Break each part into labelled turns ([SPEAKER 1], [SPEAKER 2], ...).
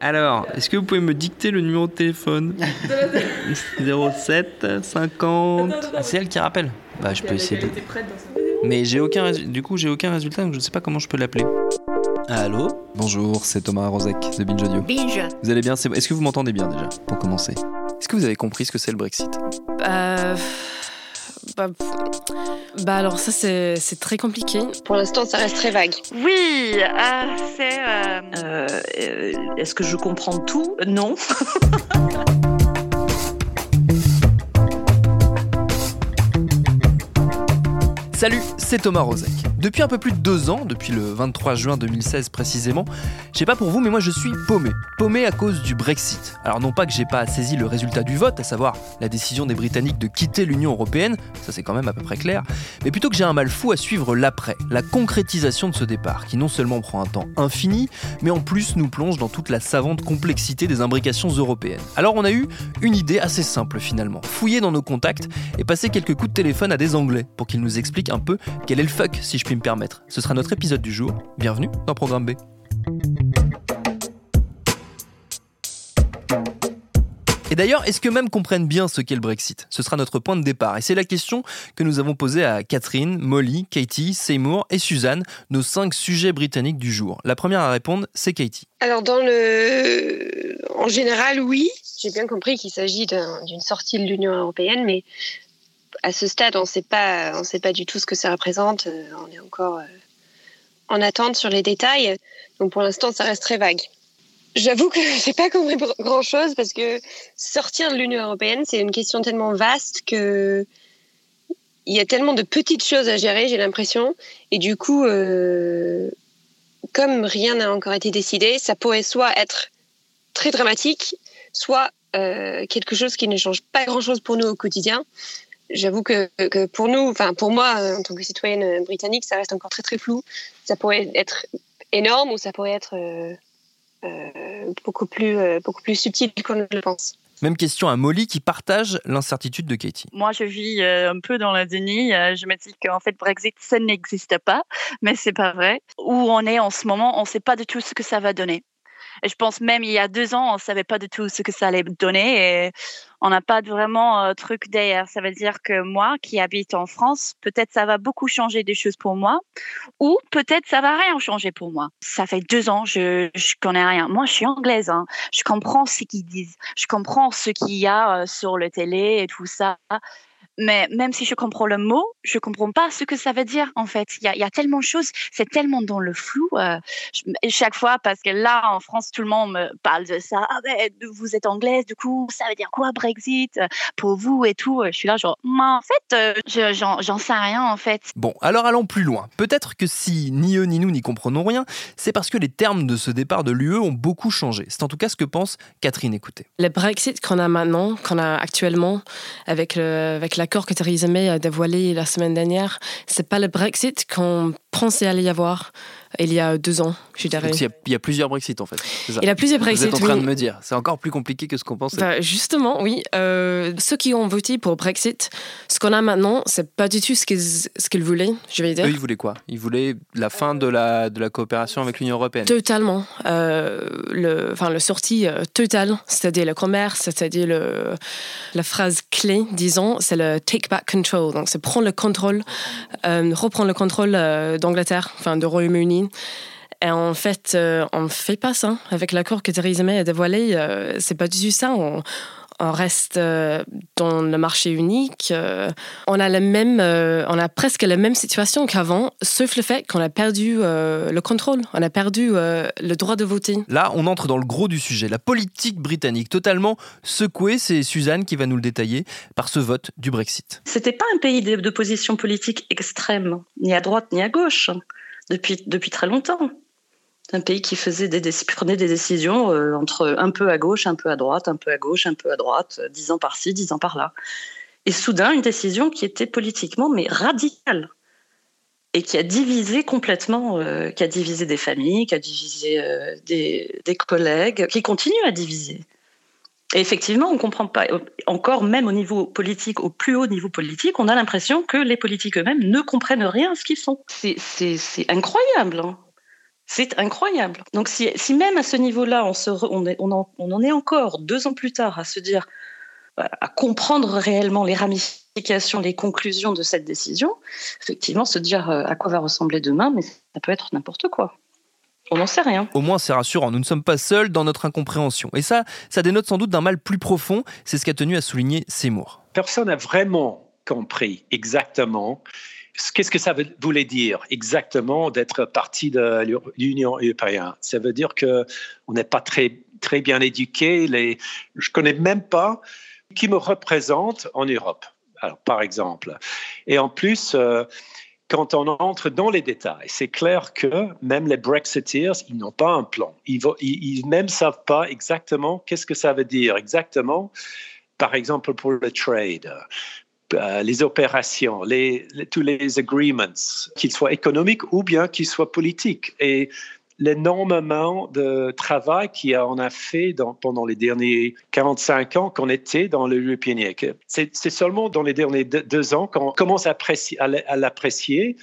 [SPEAKER 1] Alors, est-ce que vous pouvez me dicter le numéro de téléphone 07 50... Ah, c'est elle qui rappelle Bah, je peux essayer de... Mais j'ai aucun... résu- Du coup, j'ai aucun résultat, donc je ne sais pas comment je peux l'appeler. Allô?
[SPEAKER 2] Bonjour, c'est Thomas Rozek de Binge Audio.
[SPEAKER 3] Binge.
[SPEAKER 2] Vous allez bien? C'est- Est-ce que vous m'entendez bien déjà Pour commencer? Est-ce que vous avez compris ce que c'est le Brexit?
[SPEAKER 3] Euh, bah, bah alors ça c'est c'est très compliqué.
[SPEAKER 4] Pour l'instant, ça reste très vague.
[SPEAKER 5] Oui, euh, c'est. Euh,
[SPEAKER 6] euh, Est-ce que je comprends tout? Non.
[SPEAKER 2] Salut, c'est Thomas Rozek. Depuis un peu plus de deux ans, depuis le 23 juin 2016 précisément, je sais pas pour vous, mais moi je suis paumé. Paumé à cause du Brexit. Alors non pas que j'ai pas saisi le résultat du vote, à savoir la décision des Britanniques de quitter l'Union Européenne, ça c'est quand même à peu près clair, mais plutôt que j'ai un mal fou à suivre l'après, la concrétisation de ce départ, qui non seulement prend un temps infini, mais en plus nous plonge dans toute la savante complexité des imbrications européennes. Alors on a eu une idée assez simple finalement, fouiller dans nos contacts et passer quelques coups de téléphone à des Anglais pour qu'ils nous expliquent un peu quel est le fuck, si je me permettre. Ce sera notre épisode du jour. Bienvenue dans Programme B. Et d'ailleurs, est-ce que même comprennent bien ce qu'est le Brexit Ce sera notre point de départ. Et c'est la question que nous avons posée à Catherine, Molly, Katie, Seymour et Suzanne, nos cinq sujets britanniques du jour. La première à répondre, c'est Katie.
[SPEAKER 4] Alors, dans le... en général, oui. J'ai bien compris qu'il s'agit d'un- d'une sortie de l'Union européenne, mais à ce stade, on sait pas, on sait pas du tout ce que ça représente. Euh, On est encore euh, en attente sur les détails. Donc, pour l'instant, ça reste très vague. J'avoue que j'ai pas compris grand chose parce que sortir de l'Union européenne, c'est une question tellement vaste que il y a tellement de petites choses à gérer, j'ai l'impression. Et du coup, euh, comme rien n'a encore été décidé, ça pourrait soit être très dramatique, soit quelque chose qui ne change pas grand-chose pour nous au quotidien. J'avoue que, que pour nous, enfin pour moi, euh, en tant que citoyenne euh, britannique, ça reste encore très très flou. Ça pourrait être énorme ou ça pourrait être euh, euh, beaucoup plus euh, beaucoup plus subtil qu'on ne le pense.
[SPEAKER 2] Même question à Molly qui partage l'incertitude de Katie.
[SPEAKER 5] Moi, je vis euh, un peu dans le déni. Euh, je me dis qu'en fait, Brexit, ça n'existe pas, mais c'est pas vrai. Où on est en ce moment, on ne sait pas du tout ce que ça va donner. Je pense même il y a deux ans, on savait pas du tout ce que ça allait donner et on n'a pas vraiment euh, truc derrière. Ça veut dire que moi, qui habite en France, peut-être ça va beaucoup changer des choses pour moi ou peut-être ça va rien changer pour moi. Ça fait deux ans, je je connais rien. Moi, je suis anglaise. Hein. Je comprends ce qu'ils disent. Je comprends ce qu'il y a euh, sur le télé et tout ça. Mais même si je comprends le mot, je comprends pas ce que ça veut dire en fait. Il y a, il y a tellement de choses, c'est tellement dans le flou. euh, je- chaque fois, parce que là en France, tout le monde me parle de ça. Ah ben, vous êtes anglaise, du coup, ça veut dire quoi Brexit euh, pour vous et tout. Je suis là genre, Mais en fait, euh, je- j'en j'en sais rien en fait.
[SPEAKER 2] Bon, alors allons plus loin. Peut-être que si ni eux ni nous n'y comprenons rien, c'est parce que les termes de ce départ de l'UE ont beaucoup changé. C'est en tout cas ce que pense Catherine Écoutez.
[SPEAKER 3] Le Brexit qu'on a maintenant, qu'on a actuellement, avec le- avec l'accord que Theresa May a dévoilé la semaine dernière, c'est pas le Brexit qu'on pensait aller y avoir il y a deux ans, je dirais.
[SPEAKER 2] Il y, a, il y a plusieurs Brexit en fait. ça
[SPEAKER 3] Il y a plusieurs
[SPEAKER 2] Vous
[SPEAKER 3] Brexit.
[SPEAKER 2] êtes en train
[SPEAKER 3] oui.
[SPEAKER 2] de me dire, c'est encore plus compliqué que ce qu'on pensait.
[SPEAKER 3] Bah, justement, oui. Euh, ceux qui ont voté pour Brexit, ce qu'on a maintenant, c'est pas du tout ce qu'ils ce qu'ils voulaient, je vais dire.
[SPEAKER 2] Eux, ils voulaient quoi? Ils voulaient la fin de la, de la coopération avec l'Union Européenne.
[SPEAKER 3] Totalement. Euh, le, enfin, le sortie euh, totale, c'est-à-dire le commerce, c'est-à-dire le, la phrase clé, disons, c'est le take back control. Donc, c'est prendre le contrôle, euh, reprendre le contrôle d'Angleterre, enfin, du Royaume-Uni. Et en fait, euh, on ne fait pas ça. Avec l'accord que Theresa May a dévoilé, euh, c'est pas du tout ça. On, on reste euh, dans le marché unique. euh, on a la même, euh, on a presque la même situation qu'avant, sauf le fait qu'on a perdu le contrôle, on a perdu le droit de voter.
[SPEAKER 2] Là, on entre dans le gros du sujet, la politique britannique, totalement secouée, c'est Suzanne qui va nous le détailler, par ce vote du Brexit.
[SPEAKER 6] C'était pas un pays de, de position politique extrême, ni à droite ni à gauche, depuis, depuis très longtemps. Un pays qui faisait des, prenait des décisions euh, entre un peu à gauche, un peu à droite, un peu à gauche, un peu à droite, euh, dix ans par-ci, dix ans par-là. Et soudain, une décision qui était politiquement mais radicale et qui a divisé complètement, euh, qui a divisé des familles, qui a divisé des, collègues, qui continue à diviser. Et effectivement, on ne comprend pas, encore même au niveau politique, au plus haut niveau politique, on a l'impression que les politiques eux-mêmes ne comprennent rien à ce qu'ils font. C'est incroyable. Hein. C'est incroyable. Donc si, même à ce niveau-là, on, on, en, est encore deux ans plus tard à se dire, à comprendre réellement les ramifications, les conclusions de cette décision, effectivement, se dire euh, à quoi va ressembler demain, mais ça peut être n'importe quoi. On n'en sait rien.
[SPEAKER 2] Au moins, c'est rassurant. Nous ne sommes pas seuls dans notre incompréhension. Et ça, ça dénote sans doute d'un mal plus profond. C'est ce qu'a tenu à souligner Seymour.
[SPEAKER 7] Personne n'a vraiment compris exactement Qu'est-ce que ça voulait dire exactement d'être partie de l'Union européenne? Ça veut dire qu'on n'est pas très, très bien éduqué. Les, je connais même pas qui me représente en Europe, par exemple. Et en plus, euh, quand on entre dans les détails, c'est clair que même les Brexiteers, ils n'ont pas un plan. Ils, ils, ils même savent pas exactement qu'est-ce que ça veut dire exactement par exemple pour le trade, les opérations, tous les agreements, qu'ils soient économiques ou bien qu'ils soient politiques. Et l'énormément de travail qu'on a fait pendant les derniers 45 ans qu'on était dans l'European Union. C'est seulement dans les derniers deux ans qu'on commence à l'apprécier.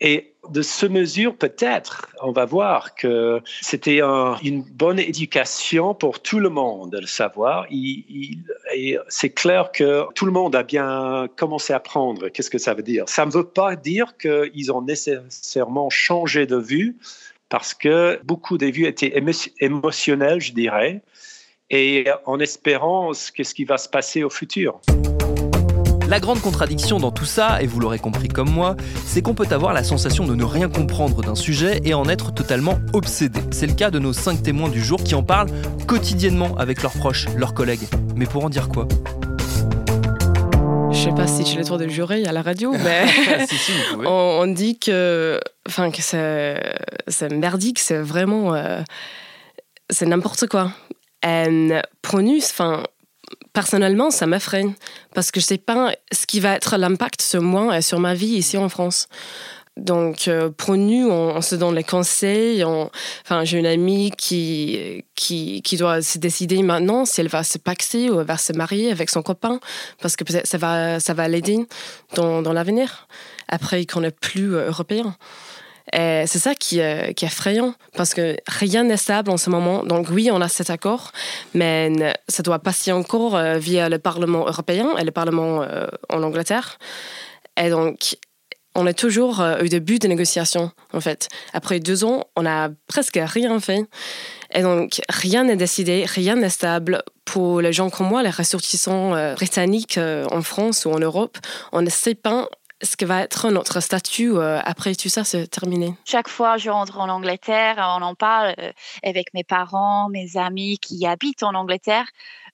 [SPEAKER 7] Et de ce mesure, peut-être, on va voir que c'était une bonne éducation pour tout le monde de le savoir. Et c'est clair que tout le monde a bien commencé à apprendre qu'est-ce que ça veut dire? Ça ne veut pas dire qu'ils ont nécessairement changé de vue, parce que beaucoup des vues étaient émotionnelles, je dirais, et en espérant ce qui va se passer au futur.
[SPEAKER 2] La grande contradiction dans tout ça, et vous l'aurez compris comme moi, c'est qu'on peut avoir la sensation de ne rien comprendre d'un sujet et en être totalement obsédé. C'est le cas de nos cinq témoins du jour qui en parlent quotidiennement avec leurs proches, leurs collègues. Mais pour en dire quoi?
[SPEAKER 3] Je sais pas si j'ai le droit de jurer à la radio, mais on, dit que, enfin, que c'est merdique, c'est vraiment, euh, c'est n'importe quoi. Et pour nous, enfin, personnellement, ça m'effraie parce que je sais pas ce qui va être l'impact sur moi et sur ma vie ici en France. Donc, euh, pour nous, on, se donne les conseils. enfin, j'ai une amie qui, qui, qui, doit se décider maintenant si elle va se paxer ou elle va se marier avec son copain, parce que peut-être ça va, ça va l'aider dans, dans l'avenir, après qu'on n'est plus euh, européen. Et c'est ça qui, est, qui est effrayant, parce que rien n'est stable en ce moment. Donc oui, on a cet accord, mais ça doit passer encore euh, via le Parlement européen et le Parlement en Angleterre. Et donc, on est toujours euh, au début des négociations, en fait. Après deux ans, on n'a presque rien fait. Et donc, rien n'est décidé, rien n'est stable. Pour les gens comme moi, les ressortissants euh, britanniques euh, en France ou en Europe, on ne sait pas ce que va être notre statut après tout ça, c'est terminé.
[SPEAKER 5] Chaque fois je rentre en Angleterre, on en parle avec mes parents, mes amis qui habitent en Angleterre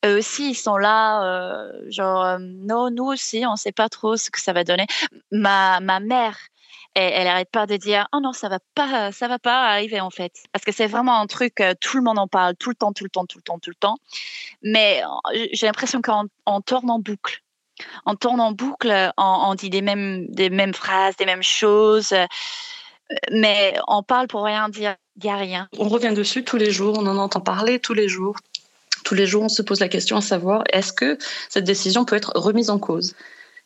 [SPEAKER 5] eux aussi, ils sont là, euh, genre, euh, non, nous aussi, on ne sait pas trop ce que ça va donner. Ma, ma mère, elle, n'arrête pas de dire, oh non, ça va pas, ça va pas arriver en fait. Parce que c'est vraiment un truc, euh, tout le monde en parle tout le temps, tout le temps, tout le temps, tout le temps. Mais j'ai l'impression qu'on tourne en boucle. On tourne en boucle, on, dit des mêmes, phrases, des mêmes choses mais on parle pour rien dire, il n'y a rien.
[SPEAKER 6] On revient dessus tous les jours, on en entend parler tous les jours. Tous les jours, on se pose la question à savoir est-ce que cette décision peut être remise en cause?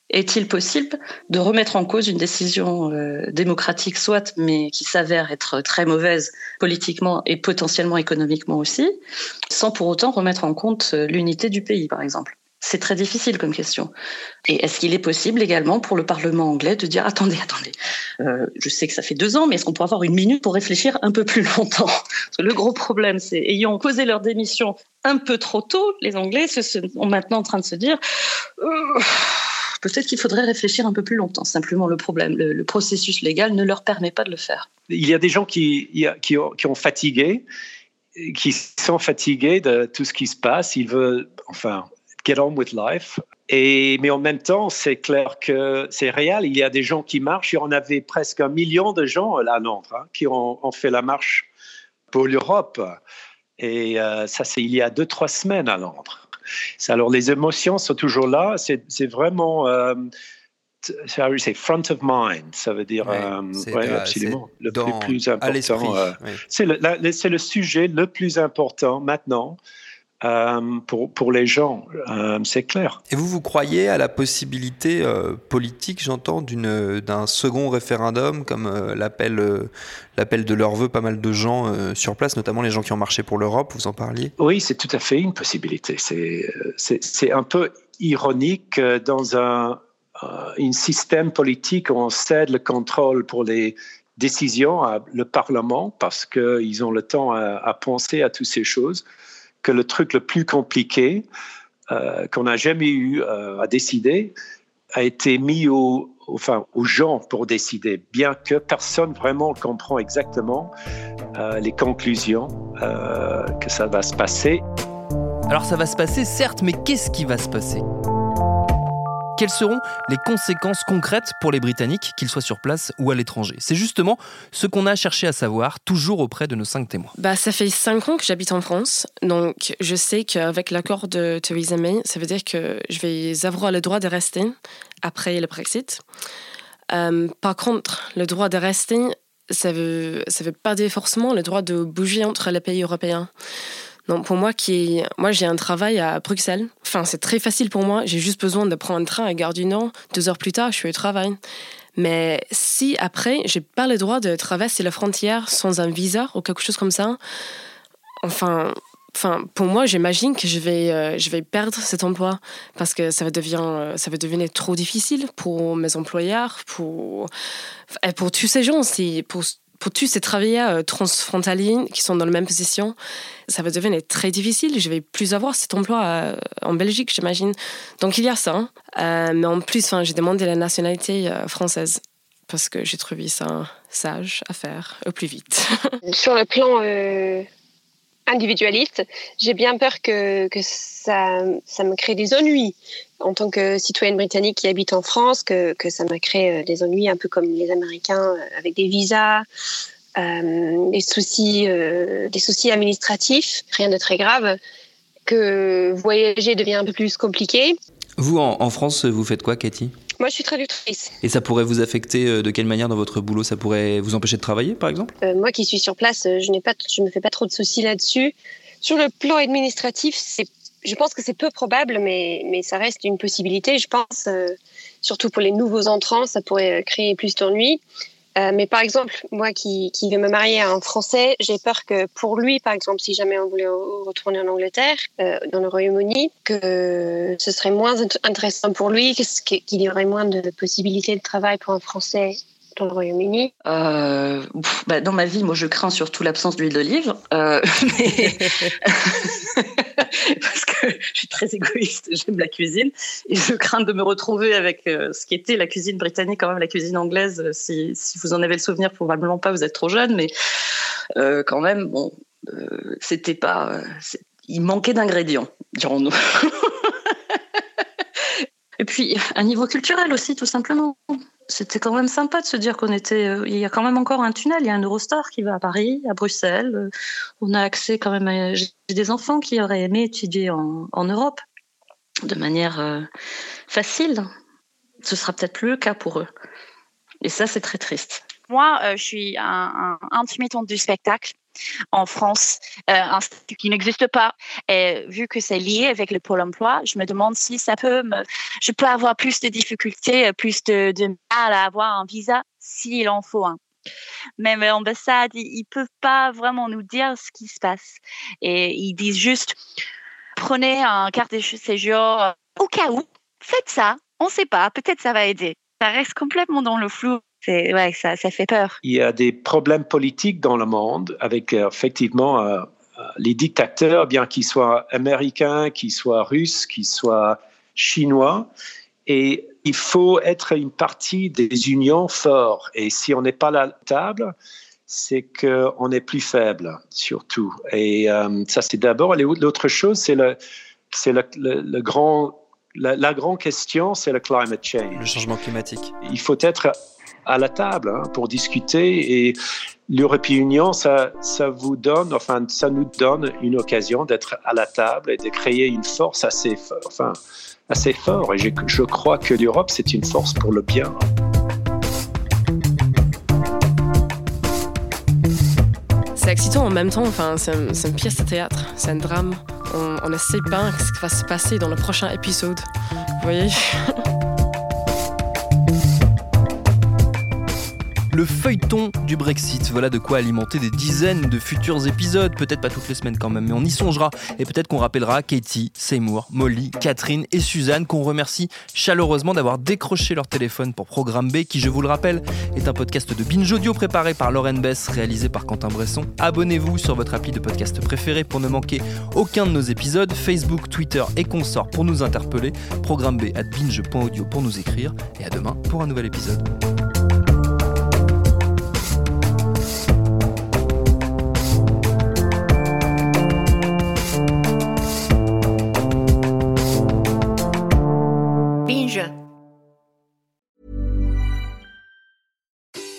[SPEAKER 6] Est-il possible de remettre en cause une décision euh, démocratique, soit, mais qui s'avère être très mauvaise politiquement et potentiellement économiquement aussi, sans pour autant remettre en compte euh, l'unité du pays, par exemple? C'est très difficile comme question. Et est-ce qu'il est possible également pour le Parlement anglais de dire attendez, attendez, euh, je sais que ça fait deux ans, mais est-ce qu'on pourrait avoir une minute pour réfléchir un peu plus longtemps? Le gros problème, c'est ayant posé leur démission un peu trop tôt, les Anglais sont maintenant en train de se dire euh, peut-être qu'il faudrait réfléchir un peu plus longtemps. Simplement, le problème, le, processus légal ne leur permet pas de le faire.
[SPEAKER 7] Il y a des gens qui, qui, ont, qui ont fatigué qui sont fatigués de tout ce qui se passe. Ils veulent, enfin, get on with life. Et, mais en même temps, c'est clair que c'est réel. Il y a des gens qui marchent. Il y en avait presque un million de gens là à Nantes hein, qui ont, fait la marche pour l'Europe. Et euh, ça, c'est il y a deux, trois semaines à Londres. Alors, les émotions sont toujours là. C'est vraiment. Euh, c'est front of mind, ça veut dire absolument le plus, important. C'est le, le, sujet le plus important maintenant euh, pour, pour, les gens, euh, c'est clair.
[SPEAKER 1] Et vous, vous croyez à la possibilité euh, politique, j'entends, d'un second référendum, comme l'appel de leur vœu pas mal de gens sur place, notamment les gens qui ont marché pour l'Europe, vous en parliez?
[SPEAKER 7] Oui, c'est tout à fait une possibilité. C'est un peu ironique dans un, un système politique où on cède le contrôle pour les décisions à le Parlement parce qu'ils ont le temps à, à penser à toutes ces choses que le truc le plus compliqué euh, qu'on n'a jamais eu euh, à décider a été mis au, aux gens pour décider, bien que personne vraiment comprend exactement euh, les conclusions que ça va se passer.
[SPEAKER 2] Alors ça va se passer, certes, mais qu'est-ce qui va se passer? Quelles seront les conséquences concrètes pour les Britanniques, qu'ils soient sur place ou à l'étranger? C'est justement ce qu'on a cherché à savoir, toujours auprès de nos cinq témoins.
[SPEAKER 3] Bah, ça fait cinq ans que j'habite en France, donc je sais qu'avec l'accord de Theresa May, ça veut dire que je vais avoir le droit de rester après le Brexit. Euh, par contre, le droit de rester, ça veut, ça veut pas dire forcément le droit de bouger entre les pays européens. Non, pour moi, qui moi j'ai un travail à Bruxelles. Enfin, c'est très facile pour moi. J'ai juste besoin de prendre un train à Gare du Nord. Deux heures plus tard, je suis au travail. Mais si après, j'ai pas le droit de traverser la frontière sans un visa ou quelque chose comme ça, enfin, enfin, pour moi, j'imagine que je vais, euh, je vais perdre cet emploi parce que ça va devenir, euh, ça va devenir trop difficile pour mes employeurs, pour, pour tous ces gens, pour pour tous ces travailleurs euh, transfrontaliers qui sont dans la même position, ça va devenir très difficile. Je vais plus avoir cet emploi euh, en Belgique, j'imagine. Donc il y a ça. Hein. Euh, mais en plus, j'ai demandé la nationalité française parce que j'ai trouvé ça sage à faire au plus vite.
[SPEAKER 4] Sur le plan individualiste, j'ai bien peur que, ça me crée des ennuis en tant que citoyenne britannique qui habite en France, que, que ça me crée euh, des ennuis un peu comme les Américains euh, avec des visas, euh, des, soucis, euh, des soucis administratifs, rien de très grave, que voyager devient un peu plus compliqué.
[SPEAKER 1] Vous, en, en France, vous faites quoi, Cathy?
[SPEAKER 4] Moi, je suis traductrice.
[SPEAKER 1] Et ça pourrait vous affecter de quelle manière dans votre boulot? Ça pourrait vous empêcher de travailler, par exemple?
[SPEAKER 4] Moi qui suis sur place, je ne me fais pas trop de soucis là-dessus. Sur le plan administratif, c'est je pense que c'est peu probable, mais, mais ça reste une possibilité. Je pense, euh, surtout pour les nouveaux entrants, ça pourrait euh, créer plus d'ennuis. Euh, mais par exemple, moi qui, qui vais me marier à un Français, j'ai peur que pour lui, par exemple, si jamais on voulait retourner en Angleterre, dans le Royaume-Uni, que ce serait moins intéressant pour lui, qu'il y aurait moins de possibilités de travail pour un Français dans le Royaume-Uni
[SPEAKER 6] euh, bah, Dans ma vie, moi, je crains surtout l'absence d'huile d'olive. Euh, parce que je suis très égoïste, j'aime la cuisine. Et je crains de me retrouver avec euh, ce qui était la cuisine britannique, quand même, la cuisine anglaise. Si, vous en avez le souvenir, probablement pas, vous êtes trop jeune. Mais quand même, bon, c'était pas. il manquait d'ingrédients, dirons-nous. Et puis, un niveau culturel aussi, tout simplement c'était quand même sympa de se dire qu'on était. Euh, il y a quand même encore un tunnel. Il y a un Eurostar qui va à Paris, à Bruxelles. Euh, on a accès quand même. À, j'ai des enfants qui auraient aimé étudier en, Europe de manière euh, facile. Ce sera peut-être plus le cas pour eux. Et ça, c'est très triste.
[SPEAKER 5] Moi, je suis un, un du spectacle en France, euh, un statut qui n'existe pas. Et vu que c'est lié avec le pôle emploi, je me demande si ça peut je peux avoir plus de difficultés, plus de, mal à avoir un visa s'il en faut un. Même l'ambassade, ils, ne peuvent pas vraiment nous dire ce qui se passe. Et ils disent juste, prenez un carte de séjour euh, au cas où, faites ça, on ne sait pas, peut-être ça va aider. Ça reste complètement dans le flou ouais, ça, ça, fait peur.
[SPEAKER 7] Il y a des problèmes politiques dans le monde avec euh, effectivement euh, euh, les dictateurs, bien qu'ils soient américains, qu'ils soient russes, qu'ils soient chinois. Et il faut être une partie des unions fortes. Et si on n'est pas à la table, c'est qu'on est plus faible, surtout. Et ça, c'est d'abord. L'autre chose, c'est le, c'est le, le, grand, la, la grande question, c'est le climate change.
[SPEAKER 1] Le changement climatique.
[SPEAKER 7] Il faut être à la table hein, pour discuter et l'European Union, ça, ça vous donne, enfin, ça nous donne une occasion d'être à la table et de créer une force assez, enfin, assez fort. Et je, crois que l'Europe, c'est une force pour le bien.
[SPEAKER 3] C'est excitant en même temps, enfin, c'est une pièce de théâtre, c'est un drame. On ne sait pas ce qui va se passer dans le prochain épisode. Vous voyez?
[SPEAKER 2] Le feuilleton du Brexit, voilà de quoi alimenter des dizaines de futurs épisodes, peut-être pas toutes les semaines quand même, mais on y songera. Et peut-être qu'on rappellera Katie, Seymour, Molly, Catherine et Suzanne, qu'on remercie chaleureusement d'avoir décroché leur téléphone pour Programme B, qui je vous le rappelle, est un podcast de Binge Audio préparé par Lauren Bess, réalisé par Quentin Bresson. Abonnez-vous sur votre appli de podcast préféré pour ne manquer aucun de nos épisodes, Facebook, Twitter et consorts pour nous interpeller, Programme B at binge.audio pour nous écrire, et à demain pour un nouvel épisode.